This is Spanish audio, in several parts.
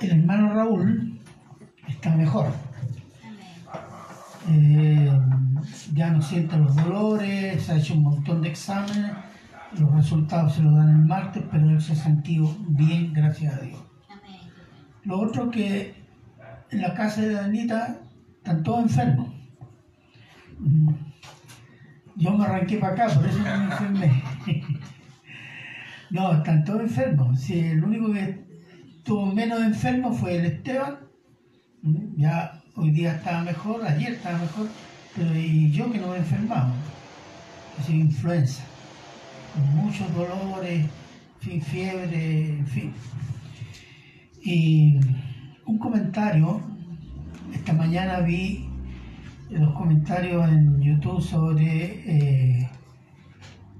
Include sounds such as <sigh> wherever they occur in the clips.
el hermano Raúl está mejor. Eh, ya no siente los dolores, se ha hecho un montón de exámenes, los resultados se los dan el martes, pero él se ha sentido bien, gracias a Dios. Lo otro que en la casa de Danita están todos enfermos. Mm. Yo me arranqué para acá, por eso no me enfermé. <laughs> No, están todos enfermos. Sí, el único que estuvo menos enfermo fue el Esteban. Ya hoy día estaba mejor, ayer estaba mejor, pero y yo que no me he enfermado. Influenza. Con muchos dolores, fin, fiebre, en fin. Y un comentario, esta mañana vi los comentarios en YouTube sobre eh,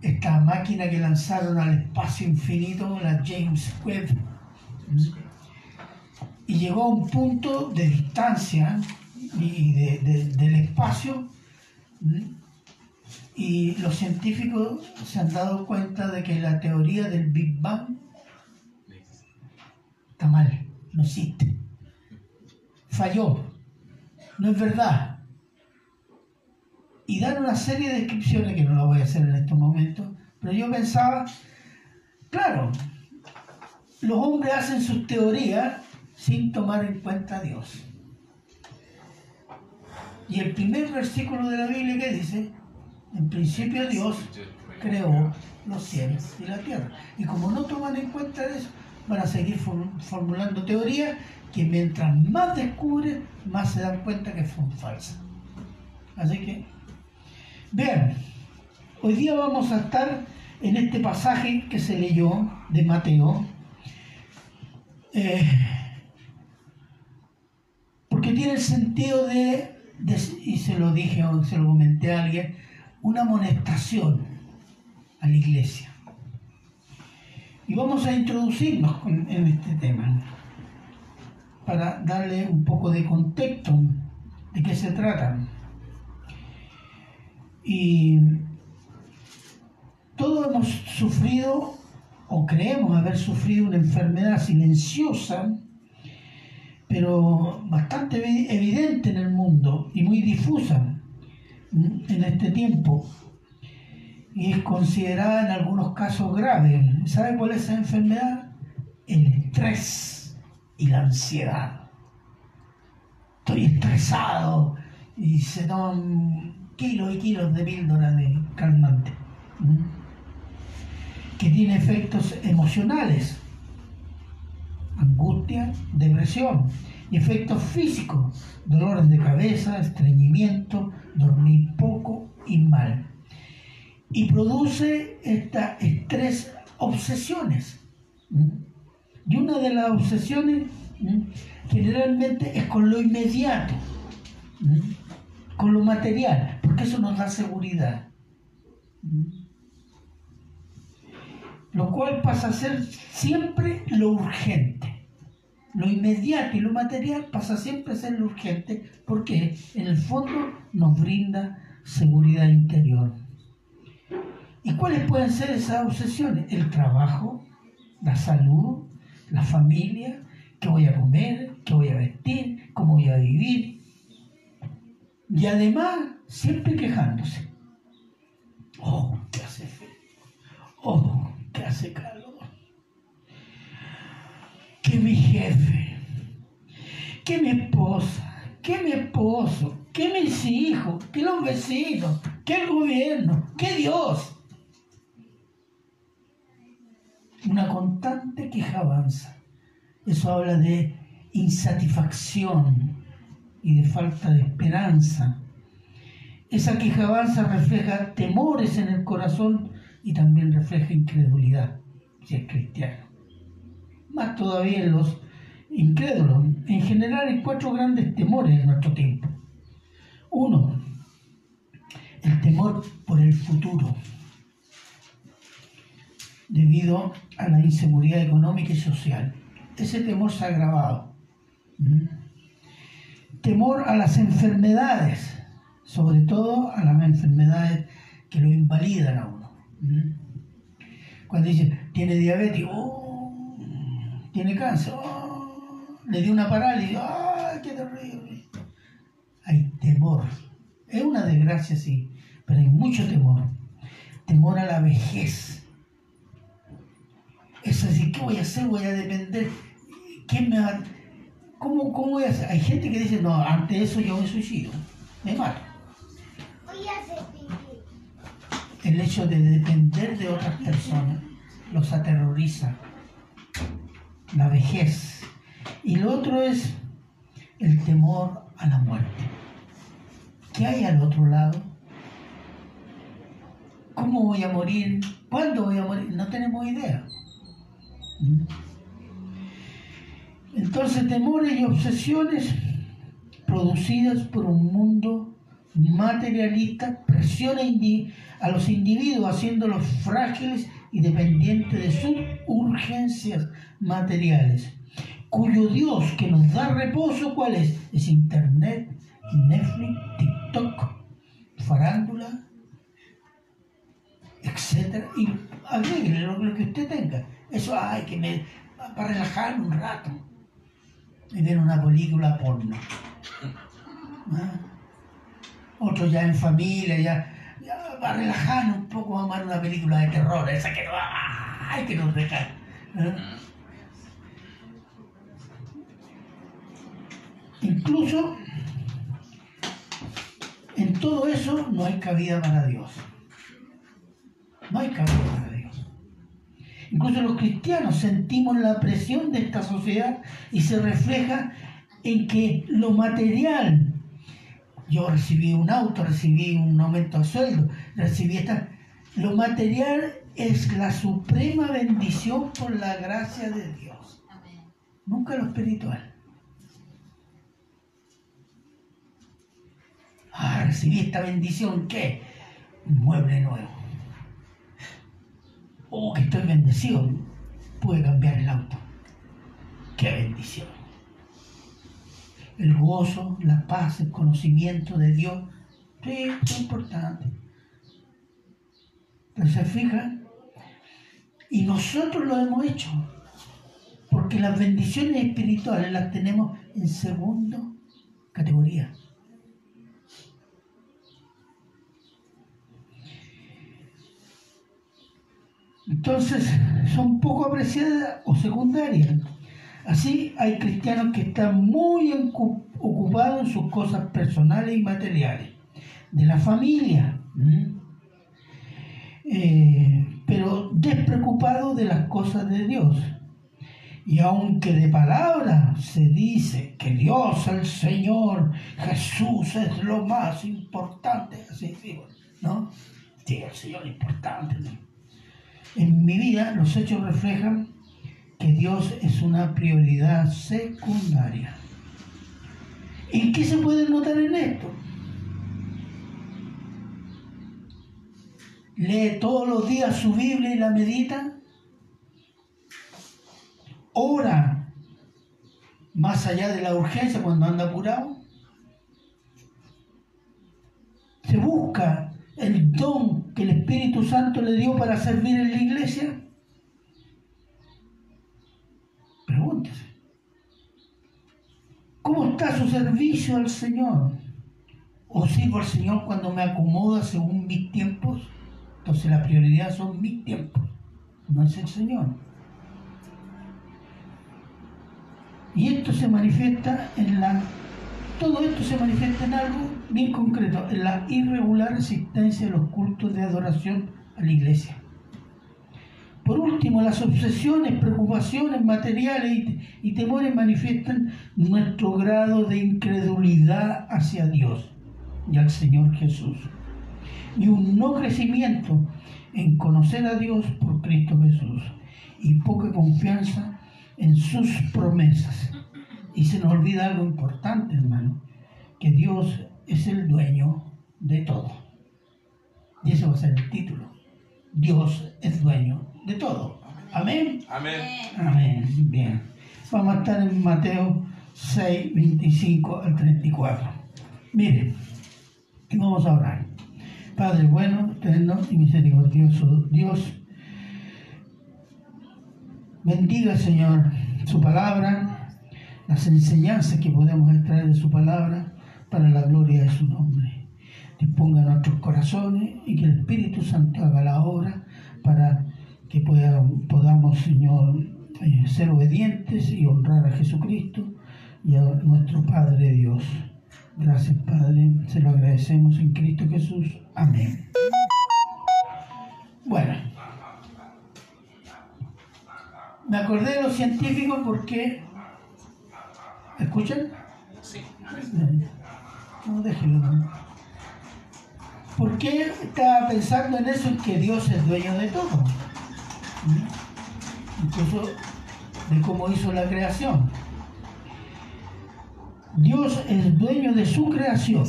esta máquina que lanzaron al espacio infinito, la James Webb. Y llegó a un punto de distancia y de- de- del espacio, y los científicos se han dado cuenta de que la teoría del Big Bang está mal, no existe. Falló, no es verdad. Y dan una serie de descripciones que no lo voy a hacer en estos momentos, pero yo pensaba, claro, los hombres hacen sus teorías sin tomar en cuenta a Dios. Y el primer versículo de la Biblia que dice, en principio Dios creó los cielos y la tierra. Y como no toman en cuenta eso, van a seguir for- formulando teorías que mientras más descubren, más se dan cuenta que son falsas. Así que, vean, hoy día vamos a estar en este pasaje que se leyó de Mateo, eh, porque tiene el sentido de, y se lo dije o se lo comenté a alguien, una amonestación a la iglesia. Y vamos a introducirnos en este tema para darle un poco de contexto de qué se trata. Y todos hemos sufrido o creemos haber sufrido una enfermedad silenciosa, pero bastante evi- evidente en el mundo y muy difusa en este tiempo. Y es considerada en algunos casos grave. ¿Sabe cuál es esa enfermedad? El estrés y la ansiedad. Estoy estresado y se toman kilos y kilos de píldora de calmante. que tiene efectos emocionales, angustia, depresión, y efectos físicos, dolores de cabeza, estreñimiento, dormir poco y mal. Y produce esta estrés obsesiones. Y una de las obsesiones generalmente es con lo inmediato, con lo material, porque eso nos da seguridad. Lo cual pasa a ser siempre lo urgente. Lo inmediato y lo material pasa siempre a ser lo urgente porque en el fondo nos brinda seguridad interior. ¿Y cuáles pueden ser esas obsesiones? El trabajo, la salud, la familia, qué voy a comer, qué voy a vestir, cómo voy a vivir. Y además, siempre quejándose. Oh, qué hace frío. Oh, hace calor. Que mi jefe, que mi esposa, que mi esposo, que mis hijos, que los vecinos, que el gobierno, que Dios. Una constante quejabanza. Eso habla de insatisfacción y de falta de esperanza. Esa quejabanza refleja temores en el corazón y también refleja incredulidad, si es cristiano. Más todavía en los incrédulos. En general hay cuatro grandes temores en nuestro tiempo. Uno, el temor por el futuro, debido a la inseguridad económica y social. Ese temor se ha agravado. ¿Mm? Temor a las enfermedades, sobre todo a las enfermedades que lo invalidan a uno. Cuando dicen, tiene diabetes, oh, tiene cáncer, oh, le dio una parálisis. ¡Ay, qué terrible! Hay temor. Es una desgracia, sí, pero hay mucho temor. Temor a la vejez. Es así, ¿qué voy a hacer? Voy a depender. ¿Quién me va ¿Cómo, ¿Cómo voy a hacer? Hay gente que dice, no, ante eso yo me suicido. Me mato. El hecho de depender de otras personas los aterroriza. La vejez. Y lo otro es el temor a la muerte. ¿Qué hay al otro lado? ¿Cómo voy a morir? ¿Cuándo voy a morir? No tenemos idea. Entonces, temores y obsesiones producidas por un mundo materialista presiona a los individuos haciéndolos frágiles y dependientes de sus urgencias materiales, cuyo Dios que nos da reposo, ¿cuál es? Es Internet, Netflix, TikTok, farándula, etc. Y agregue lo, que usted tenga. Eso hay que me, para relajar un rato y ver una película porno. ¿Ah? Otro ya en familia, ya, ya para relajar un poco, vamos a ver una película de terror, esa que no, hay que nos deja. ¿Ah? Incluso en todo eso no hay cabida para Dios. No hay cabida para Dios. Incluso los cristianos sentimos la presión de esta sociedad y se refleja en que lo material, yo recibí un auto, recibí un aumento de sueldo, recibí esta, lo material es la suprema bendición por la gracia de Dios. Nunca lo espiritual. Ah, recibí esta bendición, ¿qué? Un mueble nuevo oh, que estoy bendecido, pude cambiar el auto. Qué bendición. El gozo, la paz, el conocimiento de Dios, sí, es importante. Pero se fijan, y nosotros lo hemos hecho, porque las bendiciones espirituales las tenemos en segunda categoría. Entonces, son poco apreciadas o secundarias. Así hay cristianos que están muy ocupados en sus cosas personales y materiales, de la familia, eh, pero despreocupados de las cosas de Dios. Y aunque de palabra se dice que Dios, el Señor, Jesús es lo más importante, así digo, ¿no? Sí, el Señor es importante, ¿no? En mi vida los hechos reflejan que Dios es una prioridad secundaria. ¿Y qué se puede notar en esto? Lee todos los días su Biblia y la medita. Ora más allá de la urgencia cuando anda apurado. Se busca el don que el Espíritu Santo le dio para servir en la iglesia? ¿Cómo está su servicio al Señor? ¿O sirvo al Señor cuando me acomoda según mis tiempos? Entonces la prioridad son mis tiempos, no es el Señor. Y esto se manifiesta en la todo esto se manifiesta en algo bien concreto, en la irregular existencia de los cultos de adoración a la iglesia. Por último, las obsesiones, preocupaciones materiales y, temores manifiestan nuestro grado de incredulidad hacia Dios y al Señor Jesús. Y un no crecimiento en conocer a Dios por Cristo Jesús y poca confianza en sus promesas y se nos olvida algo importante, hermano, que Dios es el dueño de todo. Y ese va a ser el título. Dios es dueño de todo. Amén. Amén. Amén. Bien. Vamos a estar en Mateo 6, 25 al 34. Miren, y vamos a orar. Padre bueno, eterno y misericordioso Dios, bendiga Señor su palabra las enseñanzas que podemos extraer de su palabra para la gloria de su nombre. Disponga nuestros corazones y que el Espíritu Santo haga la obra para que podamos, Señor, eh, ser obedientes y honrar a Jesucristo y a nuestro Padre Dios. Gracias, Padre. Se lo agradecemos en Cristo Jesús. Amén. Bueno, me acordé de los científicos porque. ¿Escuchan? Sí. No, déjenlo. ¿Por qué estaba pensando en eso? En que Dios es dueño de todo. Incluso de cómo hizo la creación. Dios es dueño de su creación.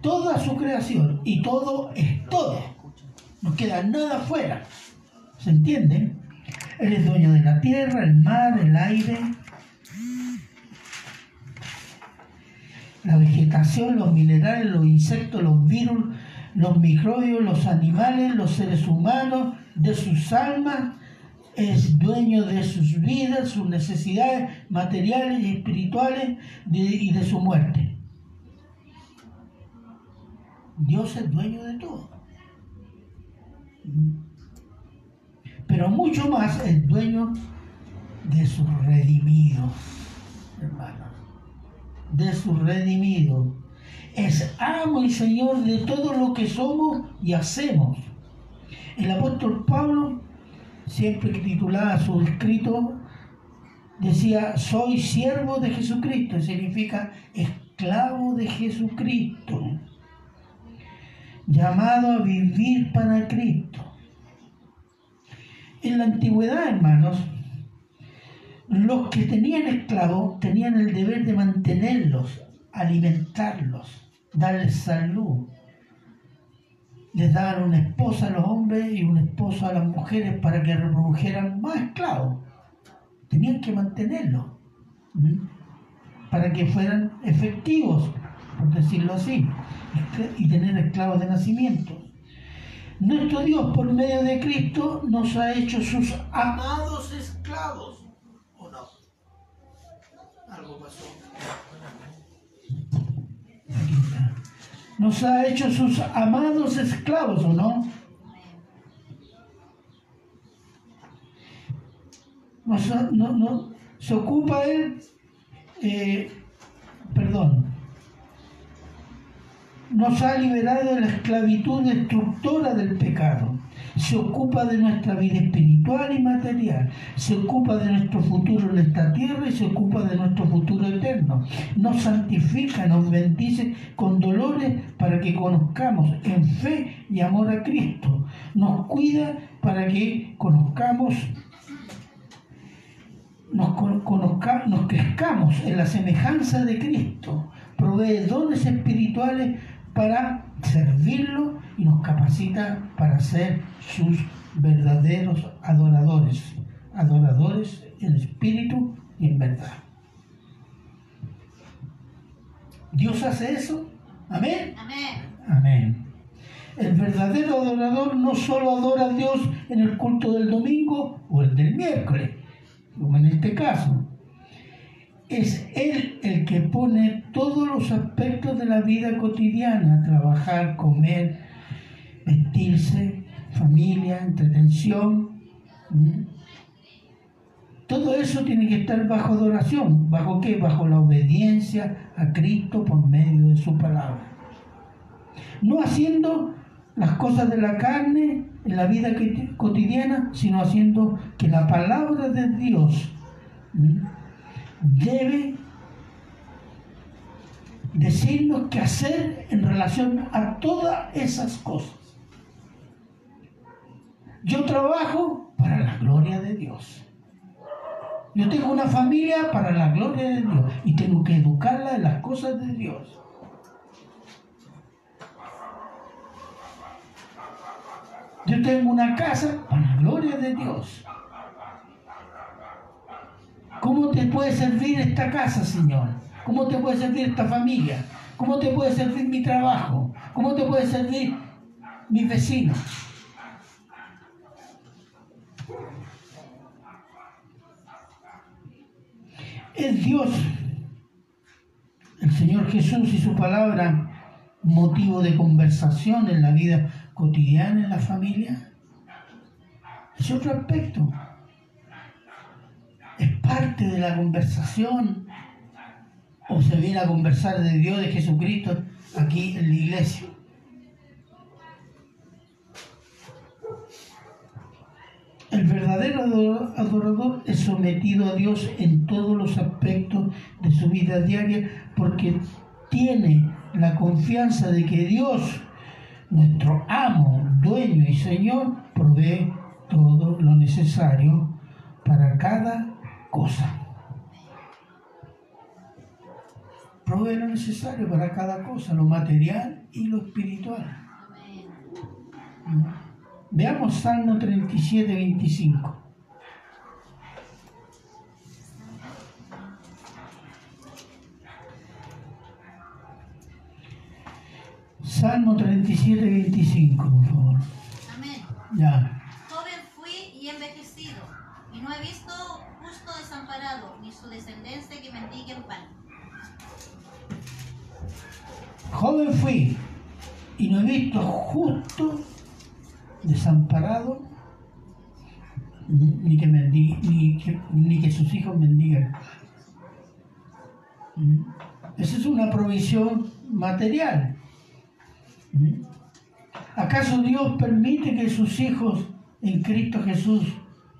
Toda su creación y todo es todo. No queda nada fuera. ¿Se entiende? Él es dueño de la tierra, el mar, el aire, la vegetación, los minerales, los insectos, los virus, los microbios, los animales, los seres humanos, de sus almas, es dueño de sus vidas, sus necesidades materiales y espirituales y de su muerte. Dios es dueño de todo. Pero mucho más es dueño de sus redimidos, hermanos. De sus redimidos. Es amo y señor de todo lo que somos y hacemos. El apóstol Pablo siempre que titulaba su escrito, decía, soy siervo de Jesucristo, significa esclavo de Jesucristo, llamado a vivir para Cristo. En la antigüedad, hermanos, los que tenían esclavos tenían el deber de mantenerlos, alimentarlos, darles salud, les daban una esposa a los hombres y una esposa a las mujeres para que reprodujeran más esclavos. Tenían que mantenerlos para que fueran efectivos, por decirlo así, y tener esclavos de nacimiento. Nuestro Dios, por medio de Cristo, nos ha hecho sus amados esclavos. ¿O no? Algo pasó nos ha hecho sus amados esclavos, ¿o no? no, no, se ocupa él, eh, perdón, nos ha liberado de la esclavitud destructora del pecado se ocupa de nuestra vida espiritual y material, se ocupa de nuestro futuro en esta tierra y se ocupa de nuestro futuro eterno. Nos santifica, nos bendice con dolores para que conozcamos en fe y amor a Cristo. Nos cuida para que conozcamos nos, conozca, nos crezcamos en la semejanza de Cristo, provee dones espirituales para servirlo nos capacita para ser sus verdaderos adoradores, adoradores en espíritu y en verdad. ¿Dios hace eso? ¿Amén? Amén. El verdadero adorador no solo adora a Dios en el culto del domingo o el del miércoles, como en este caso, es Él el que pone todos los aspectos de la vida cotidiana, trabajar, comer, vestirse, familia, entretención. Todo eso tiene que estar bajo adoración. ¿Bajo qué? Bajo la obediencia a Cristo por medio de su palabra. No haciendo las cosas de la carne en la vida cotidiana, sino haciendo que la palabra de Dios debe decirnos qué hacer en relación a todas esas cosas. Yo trabajo para la gloria de Dios. Yo tengo una familia para la gloria de Dios y tengo que educarla en las cosas de Dios. Yo tengo una casa para la gloria de Dios. ¿Cómo te puede servir esta casa, Señor? ¿Cómo te puede servir esta familia? ¿Cómo te puede servir mi trabajo? ¿Cómo te puede servir mis vecinos? ¿Es Dios, el Señor Jesús y su palabra, motivo de conversación en la vida cotidiana en la familia? Es otro aspecto. Es parte de la conversación. O se viene a conversar de Dios, de Jesucristo, aquí en la iglesia. El verdadero adorador es sometido a Dios en todos los aspectos de su vida diaria porque tiene la confianza de que Dios, nuestro amo, dueño y Señor, provee todo lo necesario para cada cosa. Provee lo necesario para cada cosa, lo material y lo espiritual. Veamos Salmo 37, 25. Salmo 37, 25, por favor. Amén. Ya. Joven fui y envejecido, y no he visto justo desamparado, ni su descendencia que mendigue en pan. Joven fui y no he visto justo desamparado, ni que, mendigue, ni que, sus hijos mendigan. ¿Mm? Esa es una provisión material. ¿Mm? ¿Acaso Dios permite que sus hijos en Cristo Jesús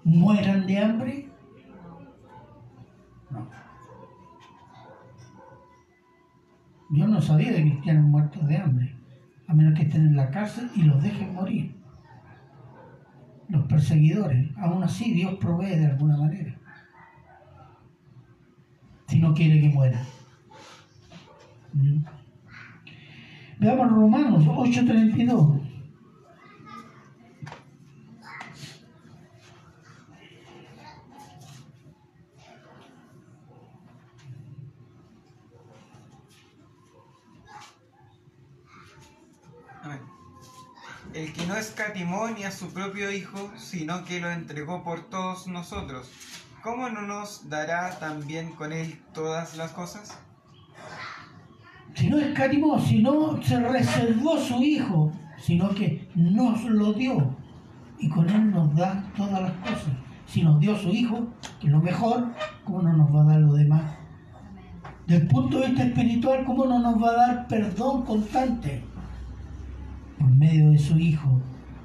mueran de hambre? No. Yo no sabía de cristianos muertos de hambre, a menos que estén en la cárcel y los dejen morir los perseguidores. Aún así Dios provee de alguna manera. Si no quiere que muera. ¿Mm? Veamos Romanos 8:32. No escatimó ni a su propio Hijo, sino que lo entregó por todos nosotros, ¿cómo no nos dará también con él todas las cosas? Si no escatimó, si no se reservó su Hijo, sino que nos lo dio y con él nos da todas las cosas. Si nos dio su Hijo, que es lo mejor, ¿cómo no nos va a dar lo demás? Del punto de vista espiritual, ¿cómo no nos va a dar perdón constante? De su Hijo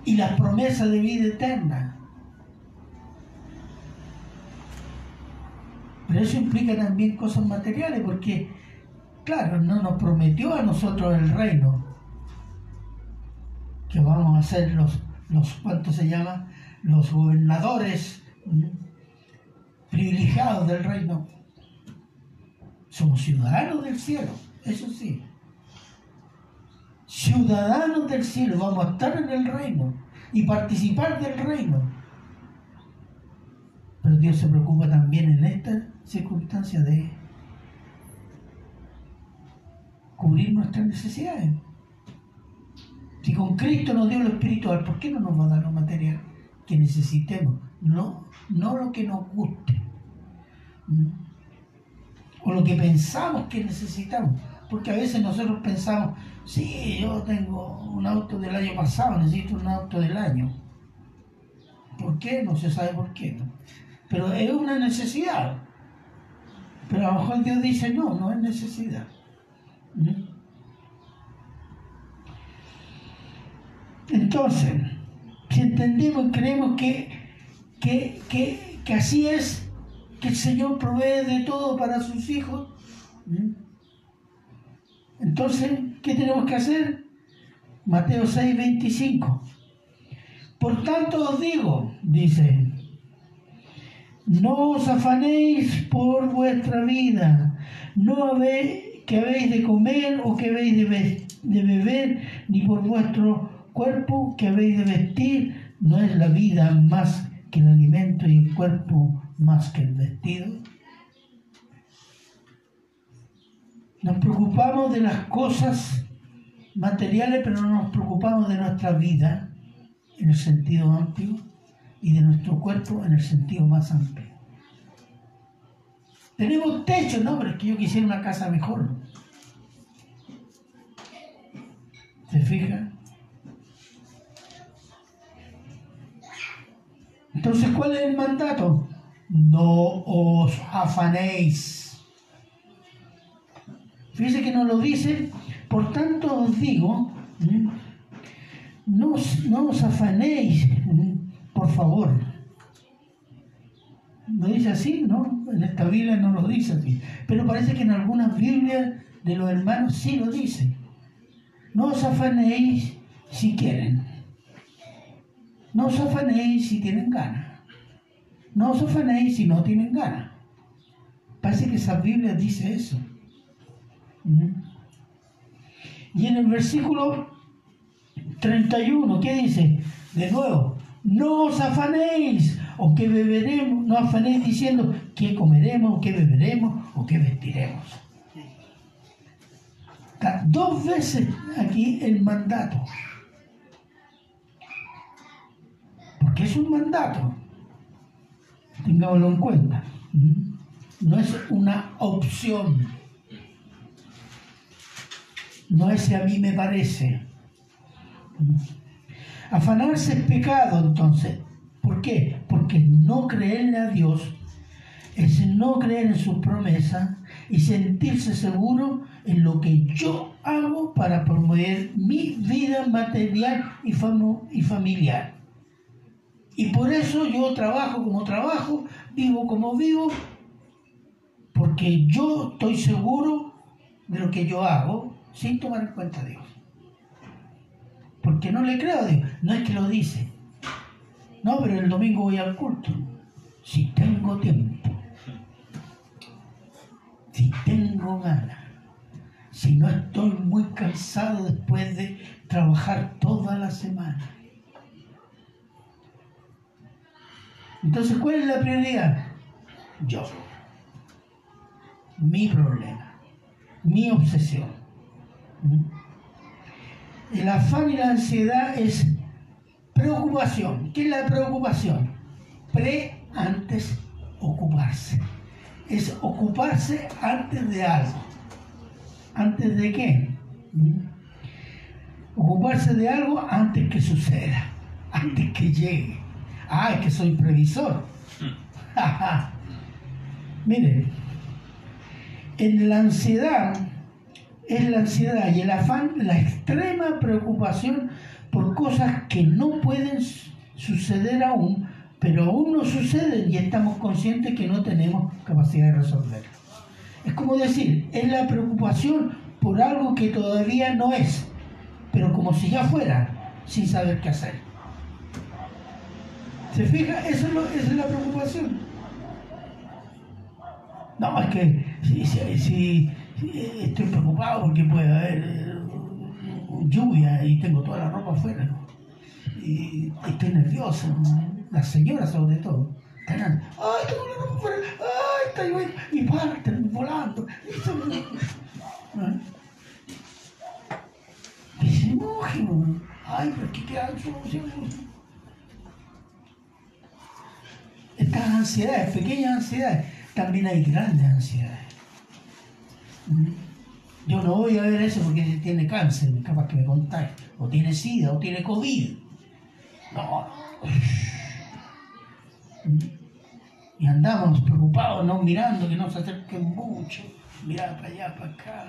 y las promesas de vida eterna. Pero eso implica también cosas materiales, porque, claro, no nos prometió a nosotros el reino, que vamos a ser los, los ¿cuánto se llama? Los gobernadores privilegiados del reino. Somos ciudadanos del cielo, eso sí ciudadanos del cielo, vamos a estar en el reino y participar del reino. Pero Dios se preocupa también en esta circunstancia de cubrir nuestras necesidades. Si con Cristo nos dio lo espiritual, ¿por qué no nos va a dar lo material que necesitemos? No, no lo que nos guste. O lo que pensamos que necesitamos. Porque a veces nosotros pensamos, sí, yo tengo un auto del año pasado, necesito un auto del año. ¿Por qué? No se sabe por qué. Pero es una necesidad. Pero a lo mejor Dios dice, no, no es necesidad. ¿Mm? Entonces, si entendemos y creemos que, que, que, así es, que el Señor provee de todo para sus hijos, ¿Mm? Entonces, ¿qué tenemos que hacer? Mateo 6, 25. Por tanto os digo, dice, no os afanéis por vuestra vida, no habéis que habéis de comer o que habéis de, de beber, ni por vuestro cuerpo que habéis de vestir, no es la vida más que el alimento y el cuerpo más que el vestido. Nos preocupamos de las cosas materiales, pero no nos preocupamos de nuestra vida en el sentido amplio y de nuestro cuerpo en el sentido más amplio. Tenemos techo, no, pero es que yo quisiera una casa mejor. ¿Se fija? Entonces, ¿cuál es el mandato? No os afanéis. Fíjense que nos lo dice, por tanto os digo, no, no os afanéis, por favor. ¿No dice así? ¿No? En esta Biblia no lo dice así. Pero parece que en algunas Biblias de los hermanos sí lo dice. No os afanéis si quieren. No os afanéis si tienen ganas. No os afanéis si no tienen ganas. Parece que esa Biblia dice eso. Y en el versículo 31, ¿qué dice? De nuevo, no os afanéis o que beberemos, no afanéis diciendo qué comeremos, qué beberemos o qué vestiremos. Dos veces aquí el mandato. Porque es un mandato. Tengámoslo en cuenta. No es una opción. No es si a mí me parece. Afanarse es pecado entonces. ¿Por qué? Porque no creerle a Dios es no creer en su promesa y sentirse seguro en lo que yo hago para promover mi vida material y, y familiar. Y por eso yo trabajo como trabajo, vivo como vivo, porque yo estoy seguro de lo que yo hago sin tomar en cuenta a Dios. Porque no le creo a Dios, no es que lo dice. No, pero el domingo voy al culto. Si tengo tiempo. Si tengo ganas. Si no estoy muy cansado después de trabajar toda la semana. Entonces, ¿cuál es la prioridad? Yo. Mi problema. Mi obsesión. ¿Mm? El afán y la ansiedad es preocupación. ¿Qué es la preocupación? Pre antes ocuparse. Es ocuparse antes de algo. ¿Antes de qué? ¿Mm? Ocuparse de algo antes que suceda, antes que llegue. Ah, es que soy previsor. <laughs> Mire, en la ansiedad es la ansiedad y el afán, la extrema preocupación por cosas que no pueden suceder aún, pero aún no suceden y estamos conscientes que no tenemos capacidad de resolverlo. Es como decir, es la preocupación por algo que todavía no es, pero como si ya fuera, sin saber qué hacer. ¿Se fija? Eso es esa es la preocupación. No, es que si, estoy preocupado porque puede haber eh, lluvia y tengo toda la ropa afuera. Y estoy nervioso. Las señoras sobre todo. Están, ay, tengo la ropa afuera, ay, está lloviendo. Y parten volando. Y se mojen. Ay, pero ¿qué quedan soluciones? estas ansiedades, pequeñas ansiedades, también hay grandes ansiedades. Yo no voy a ver eso porque tiene cáncer, capaz que me contagie, o tiene sida, o tiene COVID. No. Y andamos preocupados, no mirando que no se acerquen mucho, mirar para allá, para acá.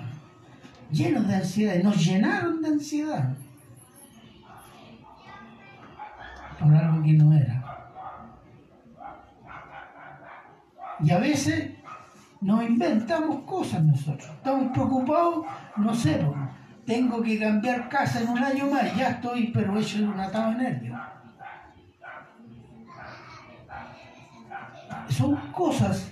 Llenos de ansiedad, nos llenaron de ansiedad. Por algo que no era. Y a veces nos inventamos cosas nosotros. Estamos preocupados, no sé, tengo que cambiar casa en un año más, ya estoy, pero hecho de un atado de nervios. Son cosas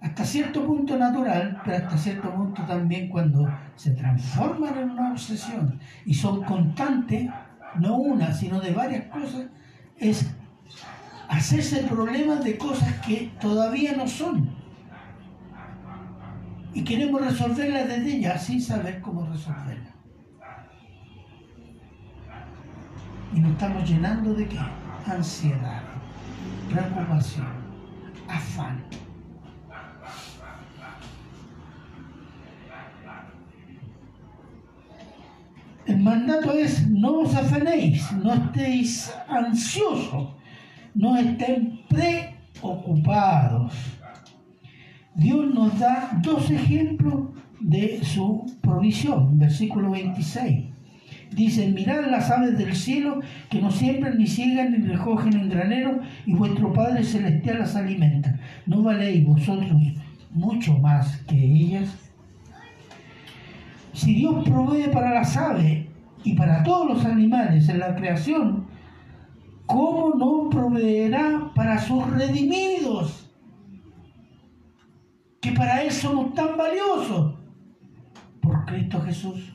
hasta cierto punto natural, pero hasta cierto punto también cuando se transforman en una obsesión y son constantes, no una, sino de varias cosas, es hacerse problemas de cosas que todavía no son y queremos resolverla desde ya sin saber cómo resolverla. Y nos estamos llenando de qué? Ansiedad, preocupación, afán. El mandato es no os afanéis, no estéis ansiosos, no estén preocupados. Dios nos da dos ejemplos de su provisión, versículo 26. Dice, mirad las aves del cielo que no siembran ni ciegan ni recogen en granero y vuestro Padre Celestial las alimenta. ¿No valéis vosotros mucho más que ellas? Si Dios provee para las aves y para todos los animales en la creación, ¿cómo no proveerá para sus redimidos? Que para Él somos tan valiosos por Cristo Jesús.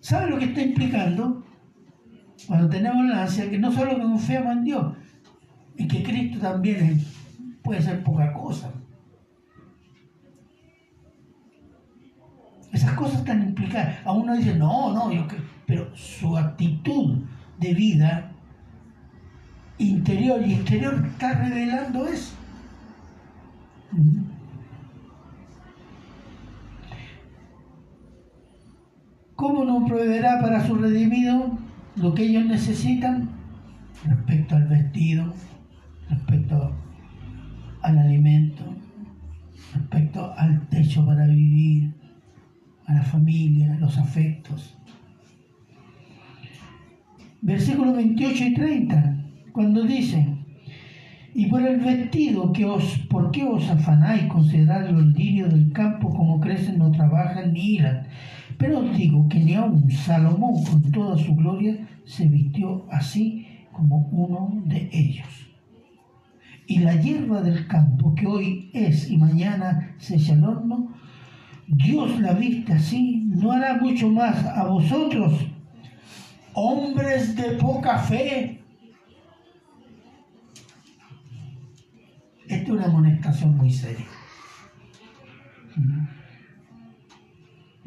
¿Sabe lo que está implicando? Cuando tenemos la ansia, que no solo confiamos en Dios, y que Cristo también puede ser poca cosa. Esas cosas están implicadas. A uno dice, no, no, pero su actitud de vida interior y exterior está revelando eso. ¿Cómo no proveerá para su redimido lo que ellos necesitan respecto al vestido, respecto al alimento, respecto al techo para vivir, a la familia, los afectos? Versículos 28 y 30, cuando dice, y por el vestido que os, ¿por qué os afanáis considerar los lirios del campo como crecen, no trabajan ni hilan? Pero os digo que ni aun Salomón con toda su gloria se vistió así como uno de ellos. Y la hierba del campo que hoy es y mañana se echa al horno, Dios la viste así, no hará mucho más a vosotros, hombres de poca fe. Esta es una amonestación muy seria.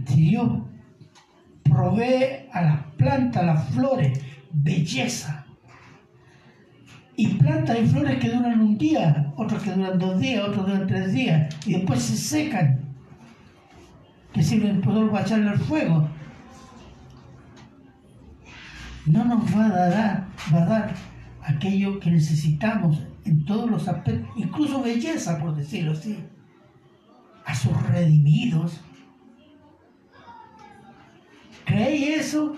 Si Dios provee a las plantas, a las flores, belleza. Y plantas y flores que duran un día, otros que duran dos días, otros duran tres días, y después se secan, que sirven para echarle al fuego. No nos va a dar, va a dar aquello que necesitamos en todos los aspectos, incluso belleza, por decirlo así, a sus redimidos ¿Creéis eso?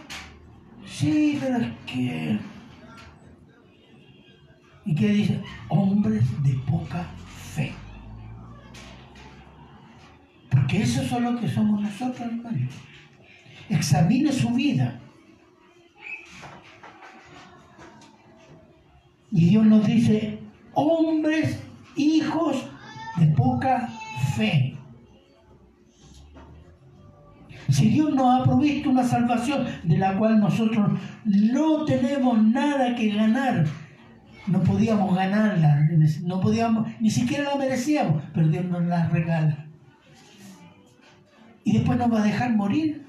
Sí, pero es que... ¿Y qué dice? Hombres de poca fe. Porque eso es lo que somos nosotros, hermanos. Examine su vida. Y Dios nos dice, hombres, hijos de poca fe. Si Dios nos ha provisto una salvación de la cual nosotros no tenemos nada que ganar, no podíamos ganarla, no podíamos, ni siquiera la merecíamos, pero Dios nos la regala. Y después nos va a dejar morir,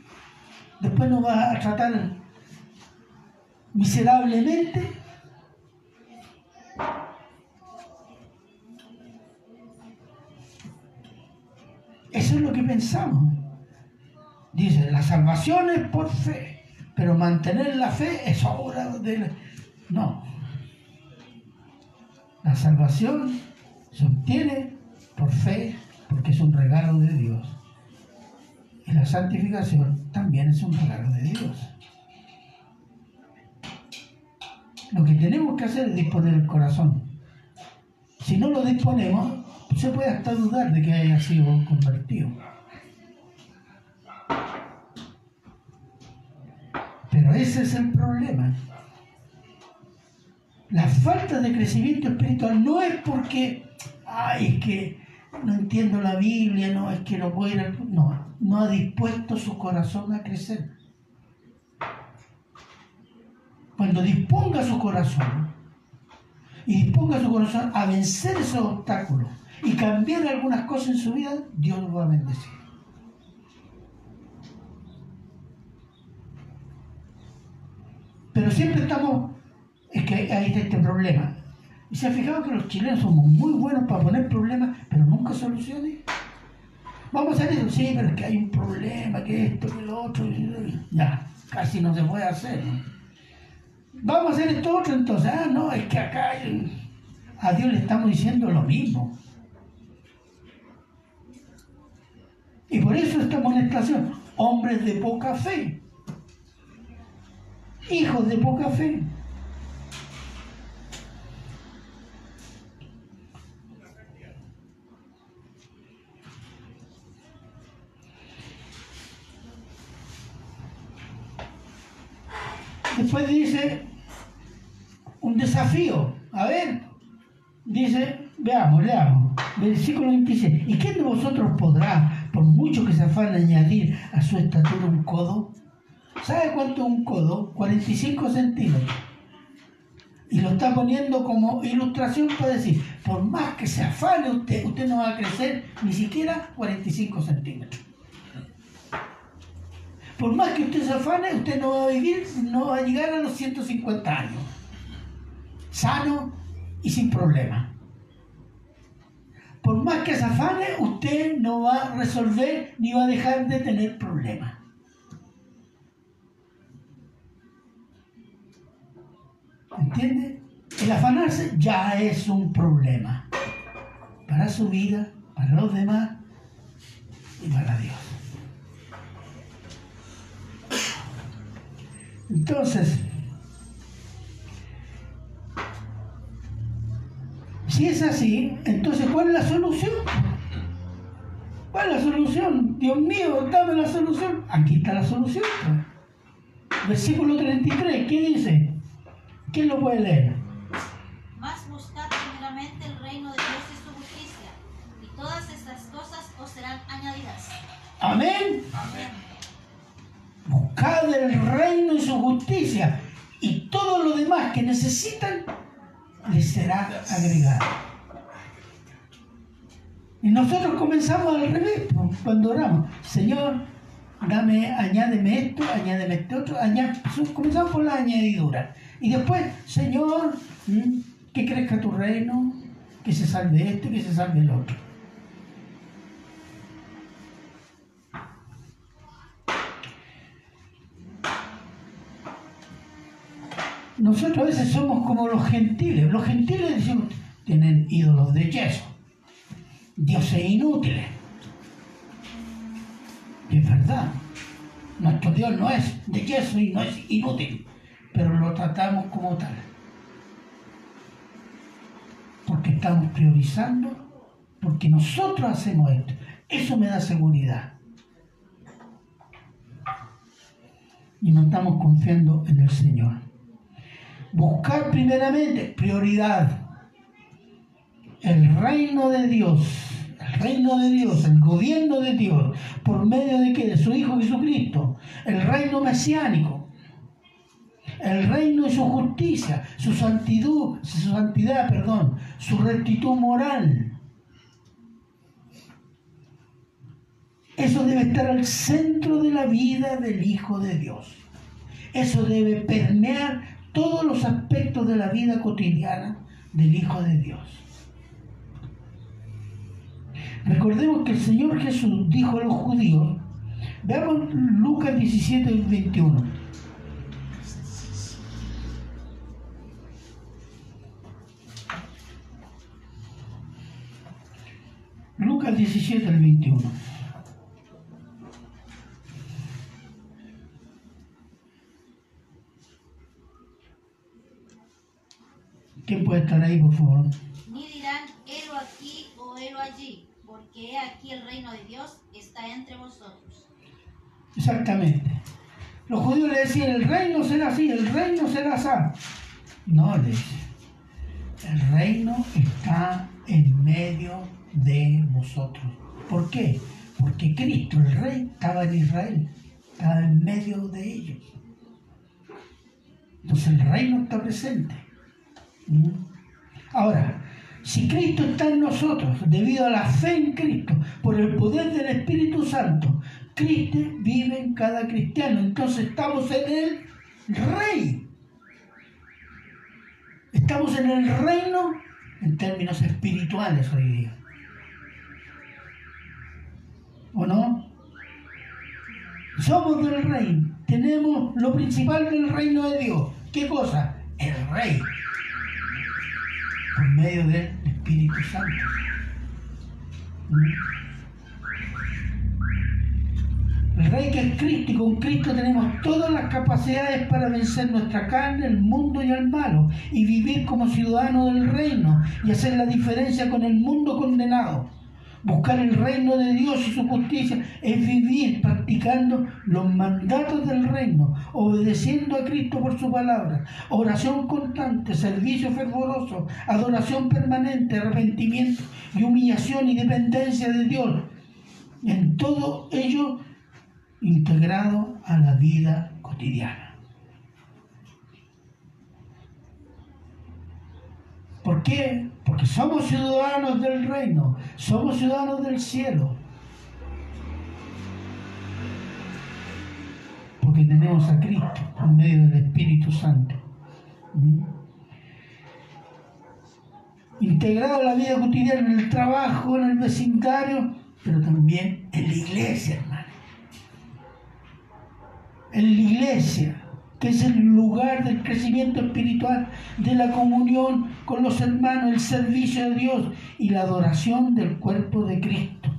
después nos va a tratar miserablemente. Eso es lo que pensamos. Dice, la salvación es por fe, pero mantener la fe es obra de... No. La salvación se obtiene por fe porque es un regalo de Dios. Y la santificación también es un regalo de Dios. Lo que tenemos que hacer es disponer el corazón. Si no lo disponemos, se puede hasta dudar de que haya sido convertido. Pero ese es el problema. La falta de crecimiento espiritual no es porque, ay, es que no entiendo la Biblia, no, es que no puedo ir al... No, no ha dispuesto su corazón a crecer. Cuando disponga su corazón y disponga su corazón a vencer esos obstáculos y cambiar algunas cosas en su vida, Dios nos va a bendecir. Pero siempre estamos, es que ahí este problema. Y se ha fijado que los chilenos somos muy buenos para poner problemas, pero nunca soluciones. Vamos a hacer eso, sí, pero es que hay un problema, que esto, que lo otro, ya, casi no se puede hacer. Vamos a hacer esto otro, entonces, ah, no, es que acá a Dios le estamos diciendo lo mismo. Y por eso esta amonestación, hombres de poca fe, hijos de poca fe. Después dice un desafío. A ver, dice, veamos, leamos, versículo 26. ¿Y quién de vosotros podrá, por mucho que se afane, añadir a su estatura un codo? ¿Sabe cuánto es un codo? 45 centímetros. Y lo está poniendo como ilustración para decir, por más que se afane usted, usted no va a crecer ni siquiera 45 centímetros. Por más que usted se afane, usted no va a vivir, no va a llegar a los 150 años. Sano y sin problema. Más que se afane, usted no va a resolver ni va a dejar de tener problemas. ¿Entiende? El afanarse ya es un problema para su vida, para los demás y para Dios. Entonces, si es así, entonces ¿cuál es la solución? ¿Cuál es la solución? Dios mío, dame la solución. Aquí está la solución. Versículo 33, ¿qué dice? ¿Quién lo puede leer? Más buscad primeramente el reino de Dios y su justicia, y todas estas cosas os serán añadidas. Amén. Buscad el reino y su justicia, y todo lo demás que necesitan les será agregado. Y nosotros comenzamos al revés, pues, cuando oramos, Señor, dame, añádeme esto, añádeme este otro, añade, comenzamos por la añadidura. Y después, Señor, que crezca tu reino, que se salve este, que se salve el otro. Nosotros a veces somos como los gentiles. Los gentiles decimos, tienen ídolos de yeso, dioses inútiles. Y es verdad, nuestro Dios no es de yeso y no es inútil pero lo tratamos como tal. Porque estamos priorizando, porque nosotros hacemos esto. Eso me da seguridad. Y no estamos confiando en el Señor. Buscar primeramente prioridad. El reino de Dios, el reino de Dios, el gobierno de Dios, por medio de qué? De su Hijo Jesucristo, el reino mesiánico el reino y su justicia, su santidad, su santidad, perdón, su rectitud moral. Eso debe estar al centro de la vida del Hijo de Dios. Eso debe permear todos los aspectos de la vida cotidiana del Hijo de Dios. Recordemos que el Señor Jesús dijo a los judíos, veamos Lucas 17, 21. Lucas 17 al 21. Ni dirán, helo aquí o helo allí, porque aquí el reino de Dios está entre vosotros. Exactamente. Los judíos le decían, el reino será así, el reino será así. No, le dice, el reino está en medio de vosotros. ¿Por qué? Porque Cristo, el Rey, estaba en Israel, estaba en medio de ellos. Entonces el reino está presente. ¿Mm? Ahora, si Cristo está en nosotros, debido a la fe en Cristo, por el poder del Espíritu Santo, Cristo vive en cada cristiano. Entonces estamos en el Rey. Estamos en el reino en términos espirituales hoy día. ¿O no? Somos del reino. Tenemos lo principal del reino de Dios. ¿Qué cosa? El rey. Por medio del Espíritu Santo. El Rey que es Cristo y con Cristo tenemos todas las capacidades para vencer nuestra carne, el mundo y el malo y vivir como ciudadanos del reino y hacer la diferencia con el mundo condenado. Buscar el reino de Dios y su justicia es vivir practicando los mandatos del reino, obedeciendo a Cristo por su palabra, oración constante, servicio fervoroso, adoración permanente, arrepentimiento y humillación y dependencia de Dios. En todo ello integrado a la vida cotidiana. ¿Por qué? Porque somos ciudadanos del reino, somos ciudadanos del cielo. Porque tenemos a Cristo por medio del Espíritu Santo. ¿Mm? Integrado a la vida cotidiana, en el trabajo, en el vecindario, pero también en la iglesia, hermano en la iglesia, que es el lugar del crecimiento espiritual, de la comunión con los hermanos, el servicio de Dios y la adoración del cuerpo de Cristo.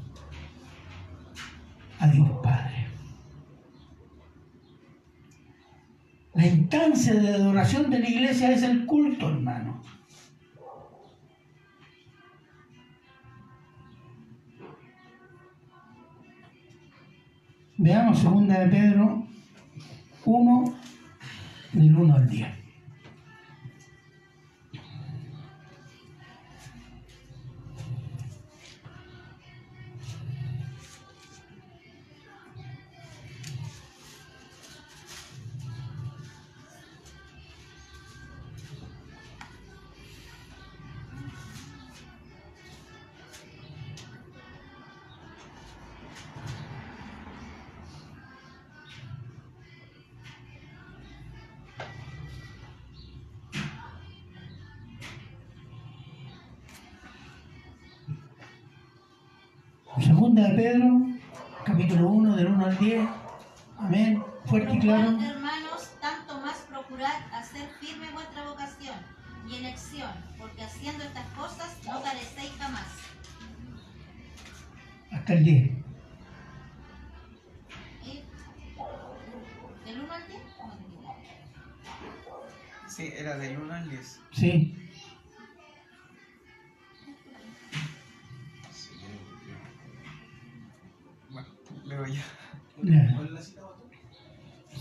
A Dios Padre. La instancia de adoración de la iglesia es el culto, hermano. Veamos segunda de Pedro 1 del 1 al 10. Segunda de Pedro, capítulo 1, del 1 al 10. Amén. Fuerte y claro. hermanos, tanto más procurad hacer firme vuestra vocación y elección, porque haciendo estas cosas no carecéis jamás. Hasta el 10. ¿Del 1 al 10? Sí, era del 1 al 10. Sí.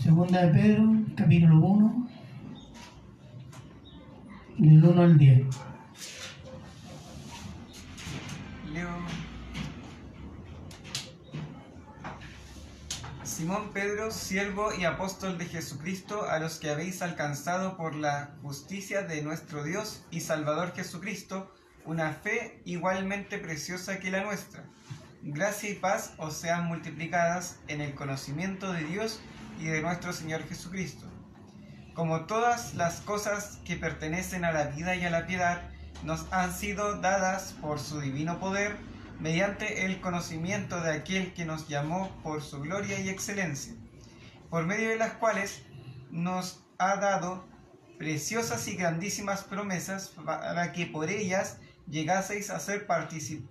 Segunda de Pedro, capítulo 1, del 1 al 10. Leo. Simón Pedro, siervo y apóstol de Jesucristo, a los que habéis alcanzado por la justicia de nuestro Dios y Salvador Jesucristo, una fe igualmente preciosa que la nuestra gracia y paz os sean multiplicadas en el conocimiento de Dios y de nuestro Señor Jesucristo. Como todas las cosas que pertenecen a la vida y a la piedad nos han sido dadas por su divino poder, mediante el conocimiento de aquel que nos llamó por su gloria y excelencia, por medio de las cuales nos ha dado preciosas y grandísimas promesas para que por ellas llegaseis a ser participantes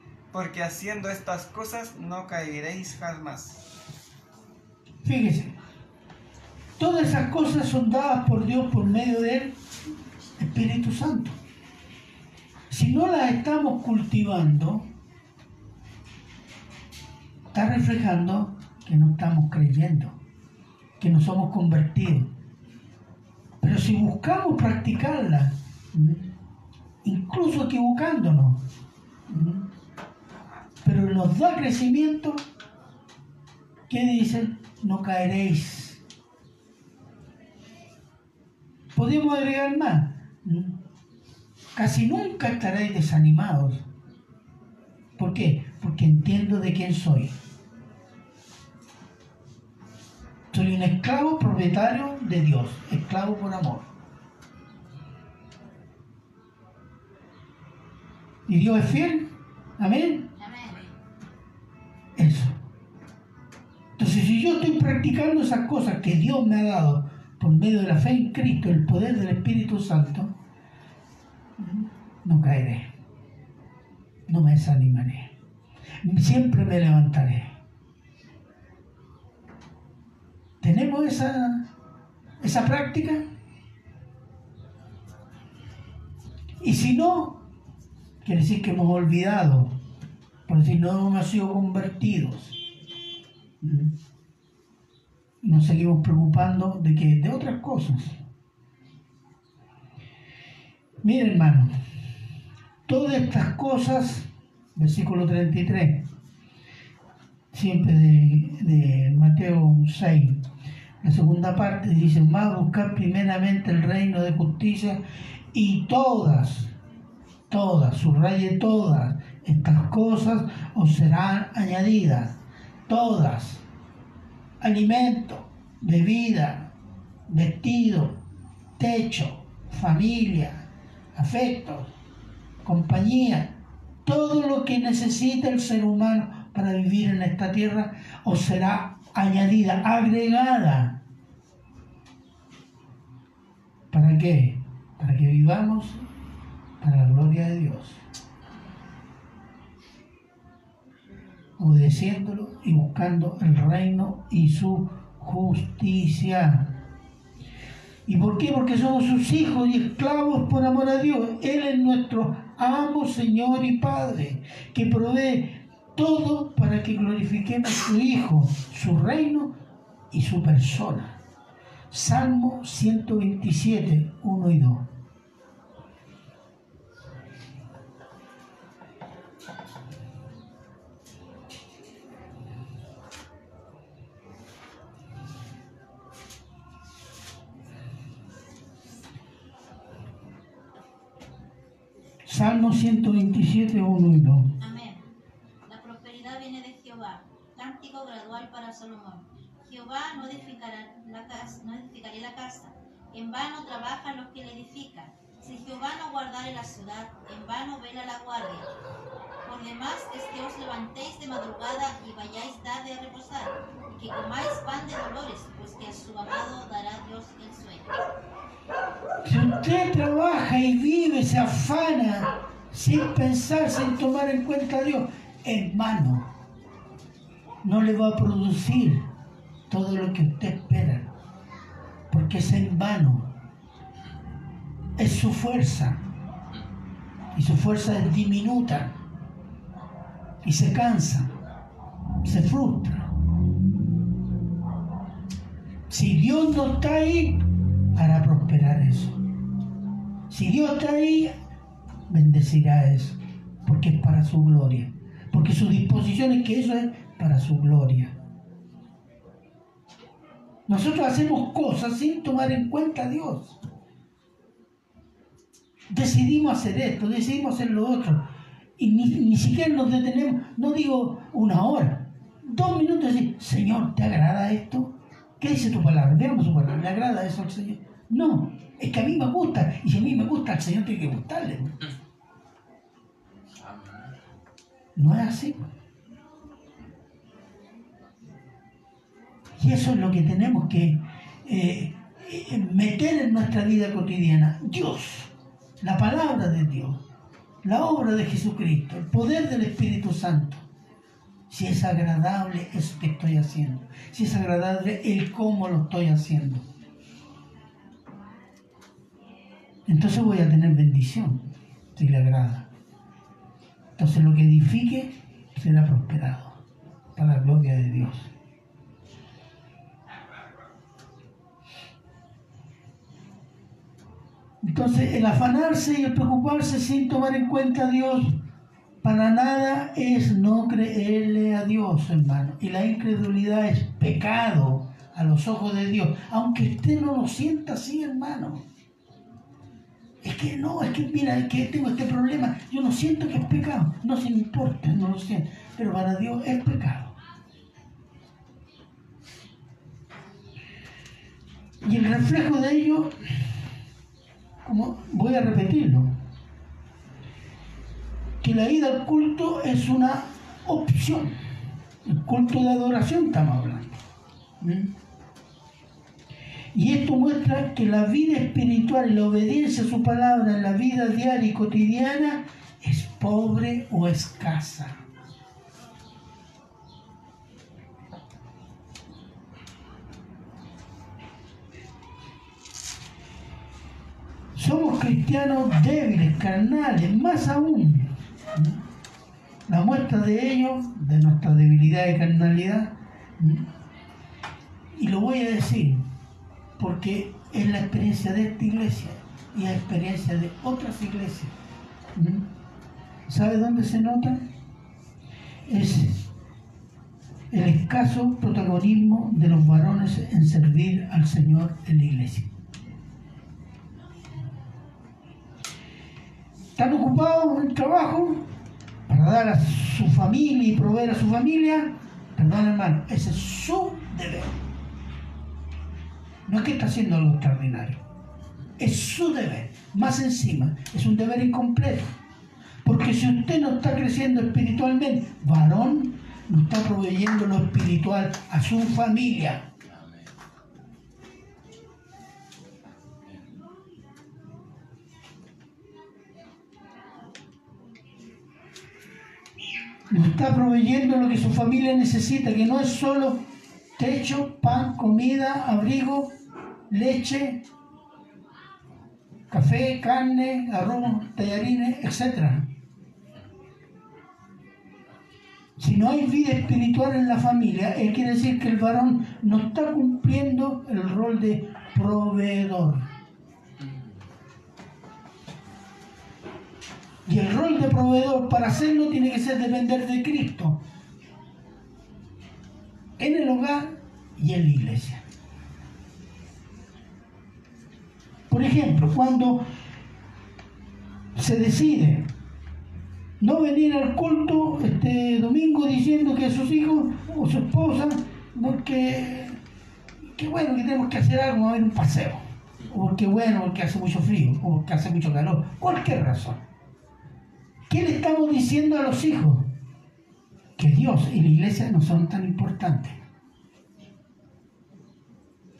porque haciendo estas cosas no caeréis jamás. Fíjese, todas esas cosas son dadas por Dios por medio del Espíritu Santo. Si no las estamos cultivando, está reflejando que no estamos creyendo, que no somos convertidos. Pero si buscamos practicarlas, incluso equivocándonos, pero nos da crecimiento, ¿qué dicen? No caeréis. Podemos agregar más. Casi nunca estaréis desanimados. ¿Por qué? Porque entiendo de quién soy. Soy un esclavo propietario de Dios, esclavo por amor. ¿Y Dios es fiel? Amén. Si yo estoy practicando esas cosas que Dios me ha dado por medio de la fe en Cristo, el poder del Espíritu Santo, no caeré, no me desanimaré, siempre me levantaré. ¿Tenemos esa, esa práctica? Y si no, quiere decir que hemos olvidado, por decir, no hemos sido convertidos. Nos seguimos preocupando de que de otras cosas. Miren, hermano, todas estas cosas, versículo 33, siempre de, de Mateo 6, la segunda parte dice, más buscar primeramente el reino de justicia y todas, todas, subraye todas estas cosas os serán añadidas. Todas. Alimento, bebida, vestido, techo, familia, afectos, compañía, todo lo que necesita el ser humano para vivir en esta tierra os será añadida, agregada. ¿Para qué? Para que vivamos para la gloria de Dios. Obedeciéndolo y buscando el reino y su justicia. ¿Y por qué? Porque somos sus hijos y esclavos por amor a Dios. Él es nuestro amo, Señor y Padre, que provee todo para que glorifiquemos su Hijo, su reino y su persona. Salmo 127, 1 y 2. Salmo 127, 1 y 2. Amén. La prosperidad viene de Jehová. Cántico gradual para Salomón. Jehová no edificará la casa, no edificaría la casa. En vano trabajan los que la edifican. Si Jehová no guardare la ciudad, en vano vela la guardia. Por demás es que os levantéis de madrugada y vayáis tarde a reposar, y que comáis pan de dolores, pues que a su amado dará Dios el sueño. Si usted trabaja y vive, se afana, sin pensar, sin tomar en cuenta a Dios, hermano, no le va a producir todo lo que usted espera, porque es en vano. Es su fuerza, y su fuerza es diminuta, y se cansa, se frustra. Si Dios no está ahí, para prosperar eso. Si Dios está ahí, bendecirá eso, porque es para su gloria. Porque su disposición es que eso es para su gloria. Nosotros hacemos cosas sin tomar en cuenta a Dios. Decidimos hacer esto, decidimos hacer lo otro. Y ni, ni siquiera nos detenemos, no digo una hora, dos minutos y Señor, ¿te agrada esto? ¿Qué dice tu palabra? Veamos su palabra. ¿Le agrada eso al Señor? No, es que a mí me gusta. Y si a mí me gusta, al Señor tiene que gustarle. No es así. Y eso es lo que tenemos que eh, eh, meter en nuestra vida cotidiana. Dios, la palabra de Dios, la obra de Jesucristo, el poder del Espíritu Santo. Si es agradable eso que estoy haciendo, si es agradable el cómo lo estoy haciendo. Entonces voy a tener bendición, si le agrada. Entonces lo que edifique será prosperado para la gloria de Dios. Entonces el afanarse y el preocuparse sin tomar en cuenta a Dios para nada es no creerle a Dios, hermano. Y la incredulidad es pecado a los ojos de Dios, aunque usted no lo sienta así, hermano. Es que no, es que mira, es que tengo este problema, yo no siento que es pecado, no se me importa, no lo siento, pero para Dios es pecado. Y el reflejo de ello, como voy a repetirlo, que la ida al culto es una opción. El culto de adoración estamos hablando. Y esto muestra que la vida espiritual la obediencia a su palabra en la vida diaria y cotidiana es pobre o escasa. Somos cristianos débiles, carnales, más aún. La muestra de ello, de nuestra debilidad y carnalidad, y lo voy a decir, porque es la experiencia de esta iglesia y la experiencia de otras iglesias. ¿Sabe dónde se nota? Es el escaso protagonismo de los varones en servir al Señor en la iglesia. Están ocupados en el trabajo para dar a su familia y proveer a su familia. Perdón, hermano, ese es su deber. No es que está haciendo algo extraordinario. Es su deber. Más encima, es un deber incompleto. Porque si usted no está creciendo espiritualmente, varón, no está proveyendo lo espiritual a su familia. Está proveyendo lo que su familia necesita, que no es solo techo, pan, comida, abrigo, leche, café, carne, arroz, tallarines, etc. Si no hay vida espiritual en la familia, él quiere decir que el varón no está cumpliendo el rol de proveedor. Y el rol de proveedor para hacerlo tiene que ser depender de Cristo en el hogar y en la iglesia. Por ejemplo, cuando se decide no venir al culto este domingo diciendo que sus hijos o su esposa, porque qué bueno que tenemos que hacer algo, a ver un paseo, o porque bueno, porque hace mucho frío, o porque hace mucho calor, cualquier razón. ¿Qué le estamos diciendo a los hijos? Que Dios y la iglesia no son tan importantes.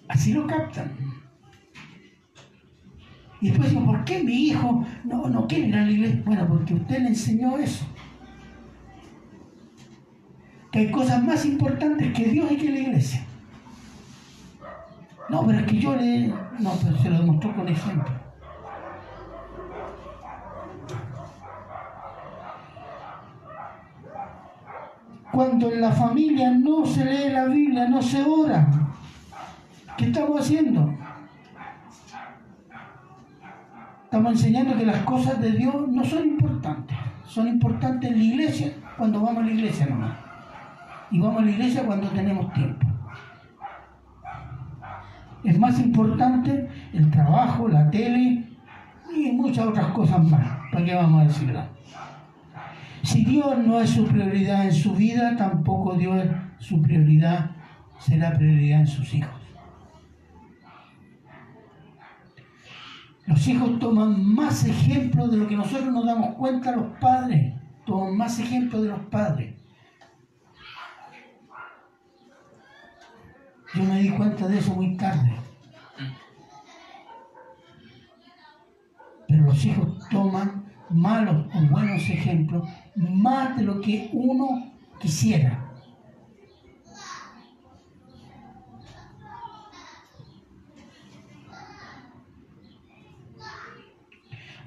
Así lo captan. Y después digo, ¿por qué mi hijo no, no quiere ir a la iglesia? Bueno, porque usted le enseñó eso. Que hay cosas más importantes que Dios y que la iglesia. No, pero es que yo le... No, pero se lo demostró con ejemplo. Cuando en la familia no se lee la Biblia, no se ora, ¿qué estamos haciendo? Estamos enseñando que las cosas de Dios no son importantes. Son importantes en la iglesia cuando vamos a la iglesia nomás. Y vamos a la iglesia cuando tenemos tiempo. Es más importante el trabajo, la tele y muchas otras cosas más. ¿Para qué vamos a decirla? Si Dios no es su prioridad en su vida, tampoco Dios su prioridad será prioridad en sus hijos. Los hijos toman más ejemplo de lo que nosotros nos damos cuenta los padres. Toman más ejemplo de los padres. Yo me di cuenta de eso muy tarde. Pero los hijos toman malos o buenos ejemplos más de lo que uno quisiera.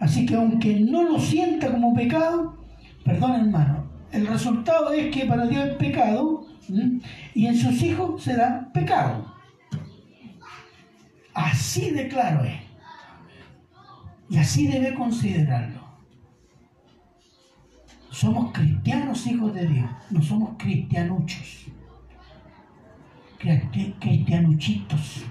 Así que aunque no lo sienta como pecado, perdón hermano, el resultado es que para Dios es pecado y en sus hijos será pecado. Así de claro es. Y así debe considerarlo. Somos cristianos hijos de Dios, no somos cristianuchos, cristi- cristianuchitos.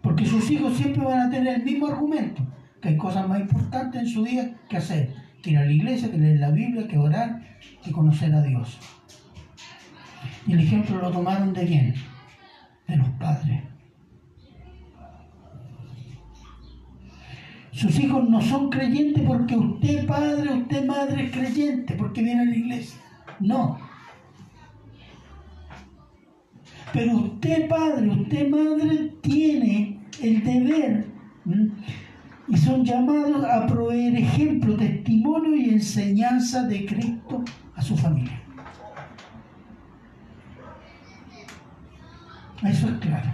Porque sus hijos siempre van a tener el mismo argumento, que hay cosas más importantes en su día que hacer, que ir a la iglesia, que leer la Biblia, que orar, que conocer a Dios. Y el ejemplo lo tomaron de quién? De los padres. Sus hijos no son creyentes porque usted padre, usted madre es creyente, porque viene a la iglesia. No. Pero usted padre, usted madre tiene el deber y son llamados a proveer ejemplo, testimonio y enseñanza de Cristo a su familia. Eso es claro.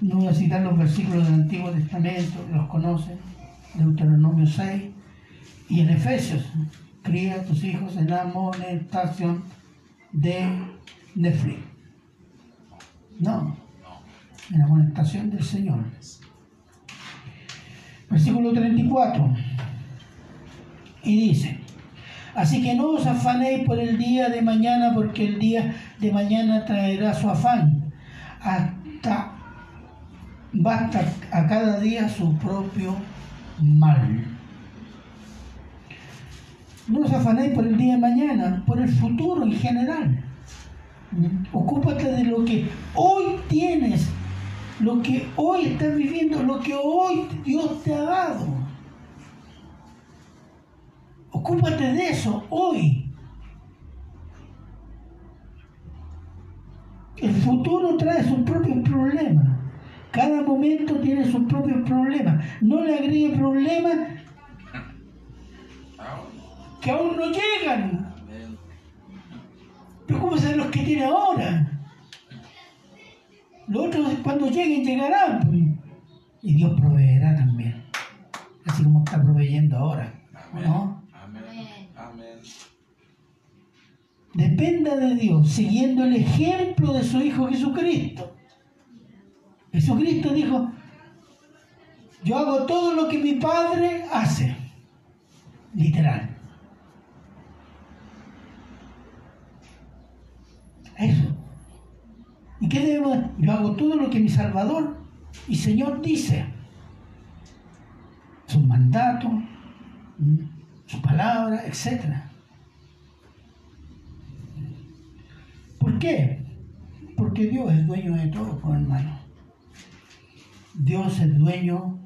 No voy a citar los versículos del Antiguo Testamento, los conocen, Deuteronomio 6 y en Efesios, cría a tus hijos en la amonestación de Netflix. No, en la amonestación del Señor. Versículo 34. Y dice, así que no os afanéis por el día de mañana, porque el día de mañana traerá su afán. Hasta basta a cada día su propio mal. No os afanéis por el día de mañana, por el futuro en general. Ocúpate de lo que hoy tienes, lo que hoy estás viviendo, lo que hoy Dios te ha dado. Ocúpate de eso hoy. El futuro trae sus propios problemas. Cada momento tiene sus propios problemas. No le agregue problemas que aún no llegan. Preocúpese los que tiene ahora. Los otros cuando lleguen llegarán. Y Dios proveerá también. Así como está proveyendo ahora. ¿No? Amén. Amén. Dependa de Dios, siguiendo el ejemplo de su Hijo Jesucristo. Jesucristo dijo, yo hago todo lo que mi Padre hace. Literal. Eso. ¿Y qué debemos? Yo hago todo lo que mi Salvador y Señor dice. Sus mandatos, sus palabras, etc. ¿Por qué? Porque Dios es dueño de todo, pues, hermano. Dios es dueño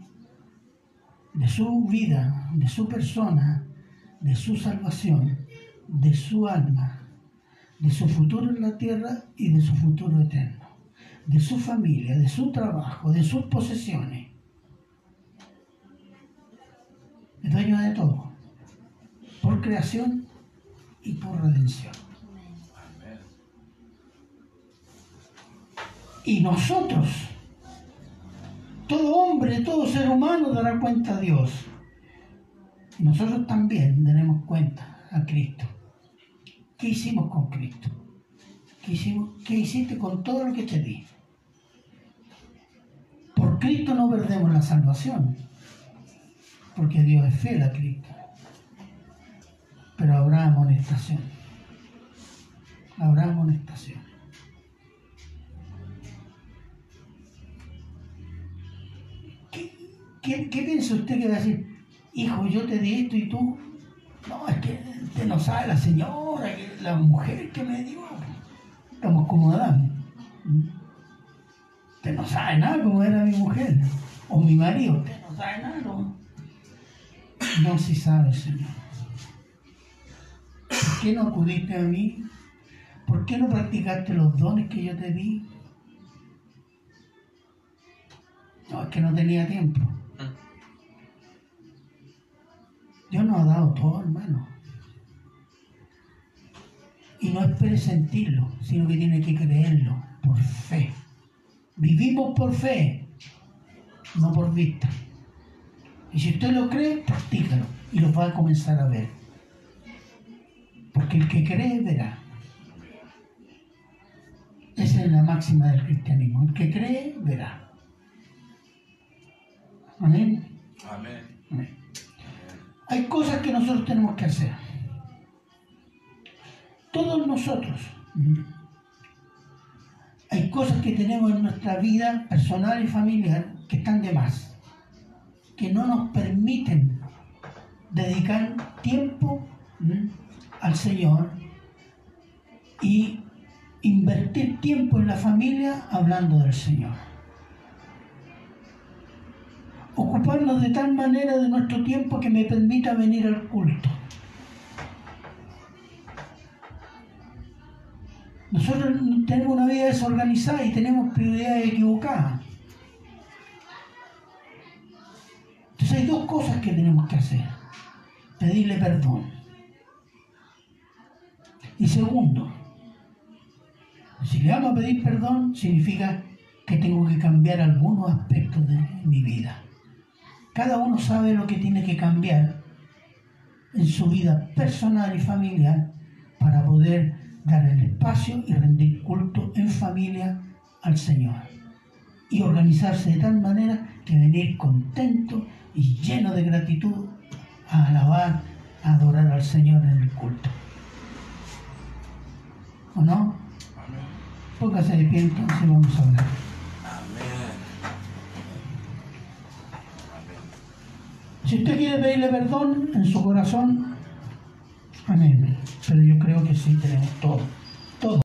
de su vida, de su persona, de su salvación, de su alma, de su futuro en la tierra y de su futuro eterno, de su familia, de su trabajo, de sus posesiones. Es dueño de todo, por creación y por redención. Amén. Y nosotros, todo hombre, todo ser humano dará cuenta a Dios. Nosotros también daremos cuenta a Cristo. ¿Qué hicimos con Cristo? ¿Qué, hicimos, ¿Qué hiciste con todo lo que te di? Por Cristo no perdemos la salvación, porque Dios es fiel a Cristo. Pero habrá amonestación. Habrá amonestación. Qué, piensa usted que va a decir? Hijo, yo te di esto y tú. No, es que usted no sabe la señora, la mujer que me dio. Estamos como Adán. Usted no sabe nada cómo era mi mujer. O mi marido. Usted no sabe nada. No, no sí sabe, Señor. ¿Por qué no acudiste a mí? ¿Por qué no practicaste los dones que yo te di? No, es que no tenía tiempo. Dios nos ha dado todo, hermano. puede sentirlo, sino que tiene que creerlo por fe. Vivimos por fe, no por vista. Y si usted lo cree, practícalo y lo va a comenzar a ver. Porque el que cree verá. Esa es la máxima del cristianismo. El que cree verá. Amén. Amén. Amén. Hay cosas que nosotros tenemos que hacer. Todos nosotros. Hay cosas que tenemos en nuestra vida personal y familiar que están de más, que no nos permiten dedicar tiempo al Señor y invertir tiempo en la familia hablando del Señor. Ocuparnos de tal manera de nuestro tiempo que me permita venir al culto. Nosotros tenemos una vida desorganizada y tenemos prioridades equivocadas. Entonces hay dos cosas que tenemos que hacer. Pedirle perdón. Y segundo, si le vamos a pedir perdón, significa que tengo que cambiar algunos aspectos de mi vida. Cada uno sabe lo que tiene que cambiar en su vida personal y familiar para poder dar el espacio y rendir culto en familia al Señor. Y organizarse de tal manera que venir contento y lleno de gratitud a alabar, a adorar al Señor en el culto. ¿O no? Póngase de pie entonces vamos a hablar. Amén. Amén. Si usted quiere pedirle perdón en su corazón, amén. Pero yo creo que sí tenemos todo.